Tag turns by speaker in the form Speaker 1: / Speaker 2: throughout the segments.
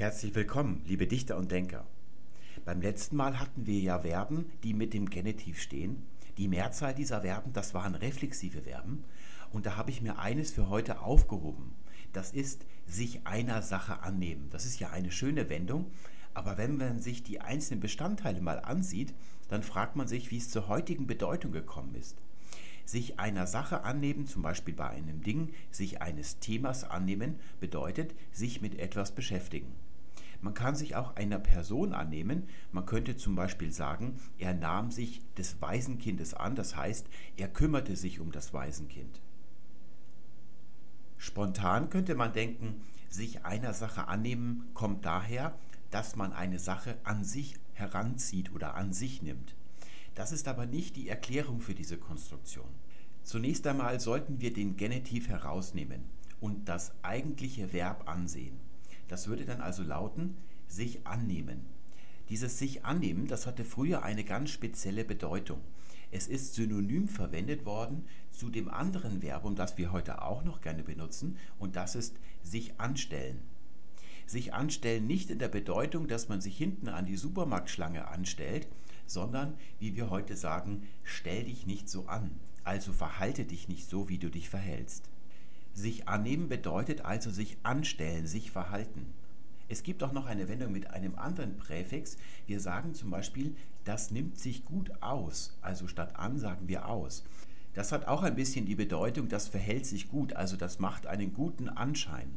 Speaker 1: Herzlich willkommen, liebe Dichter und Denker. Beim letzten Mal hatten wir ja Verben, die mit dem Genitiv stehen. Die Mehrzahl dieser Verben, das waren reflexive Verben. Und da habe ich mir eines für heute aufgehoben. Das ist sich einer Sache annehmen. Das ist ja eine schöne Wendung. Aber wenn man sich die einzelnen Bestandteile mal ansieht, dann fragt man sich, wie es zur heutigen Bedeutung gekommen ist. Sich einer Sache annehmen, zum Beispiel bei einem Ding, sich eines Themas annehmen, bedeutet sich mit etwas beschäftigen. Man kann sich auch einer Person annehmen. Man könnte zum Beispiel sagen, er nahm sich des Waisenkindes an, das heißt, er kümmerte sich um das Waisenkind. Spontan könnte man denken, sich einer Sache annehmen kommt daher, dass man eine Sache an sich heranzieht oder an sich nimmt. Das ist aber nicht die Erklärung für diese Konstruktion. Zunächst einmal sollten wir den Genitiv herausnehmen und das eigentliche Verb ansehen. Das würde dann also lauten, sich annehmen. Dieses sich annehmen, das hatte früher eine ganz spezielle Bedeutung. Es ist synonym verwendet worden zu dem anderen Verbum, das wir heute auch noch gerne benutzen, und das ist sich anstellen. Sich anstellen nicht in der Bedeutung, dass man sich hinten an die Supermarktschlange anstellt, sondern, wie wir heute sagen, stell dich nicht so an, also verhalte dich nicht so, wie du dich verhältst. Sich annehmen bedeutet also sich anstellen, sich verhalten. Es gibt auch noch eine Wendung mit einem anderen Präfix. Wir sagen zum Beispiel, das nimmt sich gut aus. Also statt an sagen wir aus. Das hat auch ein bisschen die Bedeutung, das verhält sich gut, also das macht einen guten Anschein.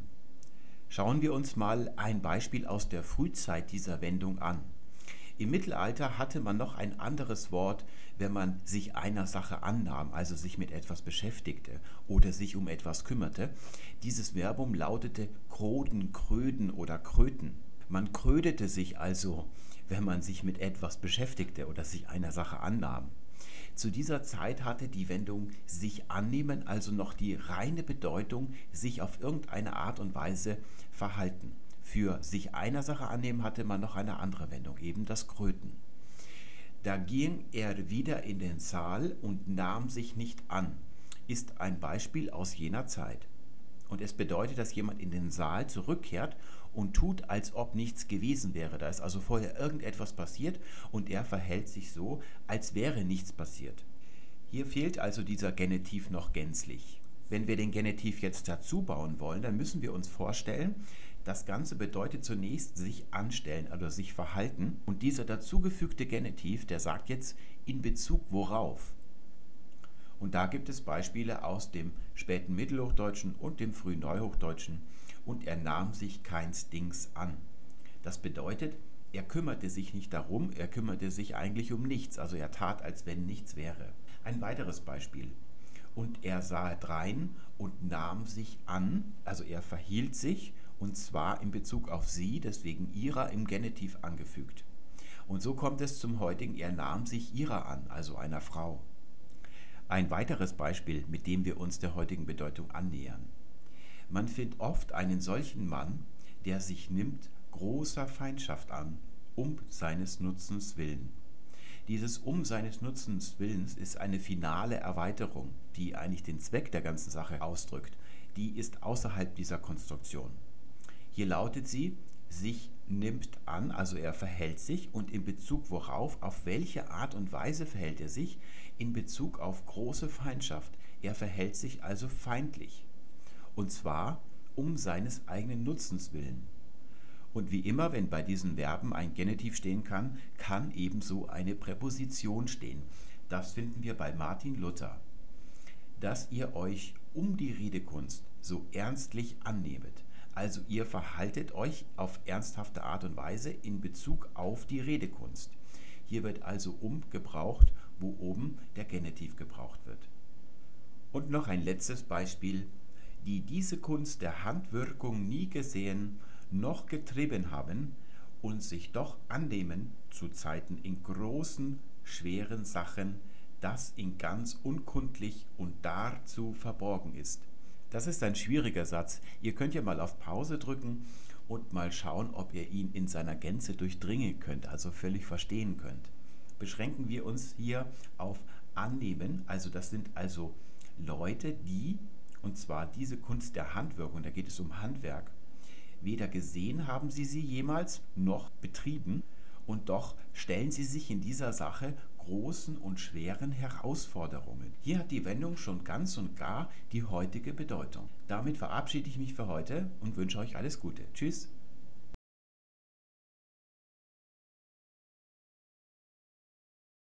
Speaker 1: Schauen wir uns mal ein Beispiel aus der Frühzeit dieser Wendung an. Im Mittelalter hatte man noch ein anderes Wort, wenn man sich einer Sache annahm, also sich mit etwas beschäftigte oder sich um etwas kümmerte. Dieses Verbum lautete kroden, kröden oder kröten. Man krödete sich also, wenn man sich mit etwas beschäftigte oder sich einer Sache annahm. Zu dieser Zeit hatte die Wendung sich annehmen also noch die reine Bedeutung sich auf irgendeine Art und Weise verhalten. Für sich einer Sache annehmen hatte man noch eine andere Wendung, eben das Kröten. Da ging er wieder in den Saal und nahm sich nicht an, ist ein Beispiel aus jener Zeit. Und es bedeutet, dass jemand in den Saal zurückkehrt und tut, als ob nichts gewesen wäre. Da ist also vorher irgendetwas passiert und er verhält sich so, als wäre nichts passiert. Hier fehlt also dieser Genitiv noch gänzlich. Wenn wir den Genitiv jetzt dazu bauen wollen, dann müssen wir uns vorstellen, das Ganze bedeutet zunächst sich anstellen, also sich verhalten. Und dieser dazugefügte Genitiv, der sagt jetzt in Bezug worauf. Und da gibt es Beispiele aus dem späten Mittelhochdeutschen und dem frühen Neuhochdeutschen. Und er nahm sich keins Dings an. Das bedeutet, er kümmerte sich nicht darum, er kümmerte sich eigentlich um nichts, also er tat, als wenn nichts wäre. Ein weiteres Beispiel. Und er sah drein und nahm sich an, also er verhielt sich und zwar in Bezug auf sie, deswegen ihrer im Genitiv angefügt. Und so kommt es zum heutigen, er nahm sich ihrer an, also einer Frau. Ein weiteres Beispiel, mit dem wir uns der heutigen Bedeutung annähern. Man findet oft einen solchen Mann, der sich nimmt großer Feindschaft an, um seines Nutzens willen. Dieses Um seines Nutzens Willens ist eine finale Erweiterung, die eigentlich den Zweck der ganzen Sache ausdrückt. Die ist außerhalb dieser Konstruktion. Hier lautet sie, sich nimmt an, also er verhält sich und in Bezug worauf, auf welche Art und Weise verhält er sich, in Bezug auf große Feindschaft. Er verhält sich also feindlich. Und zwar um seines eigenen Nutzens willen. Und wie immer, wenn bei diesen Verben ein Genitiv stehen kann, kann ebenso eine Präposition stehen. Das finden wir bei Martin Luther. Dass ihr euch um die Redekunst so ernstlich annehmet, also ihr verhaltet euch auf ernsthafte Art und Weise in Bezug auf die Redekunst. Hier wird also um gebraucht, wo oben der Genitiv gebraucht wird. Und noch ein letztes Beispiel. Die diese Kunst der Handwirkung nie gesehen, noch getrieben haben und sich doch annehmen zu Zeiten in großen, schweren Sachen, das in ganz unkundlich und dazu verborgen ist das ist ein schwieriger Satz. Ihr könnt ja mal auf Pause drücken und mal schauen, ob ihr ihn in seiner Gänze durchdringen könnt, also völlig verstehen könnt. Beschränken wir uns hier auf annehmen, also das sind also Leute, die, und zwar diese Kunst der Handwirkung, da geht es um Handwerk, Weder gesehen haben sie sie jemals noch betrieben, und doch stellen sie sich in dieser Sache großen und schweren Herausforderungen. Hier hat die Wendung schon ganz und gar die heutige Bedeutung. Damit verabschiede ich mich für heute und wünsche euch alles Gute. Tschüss.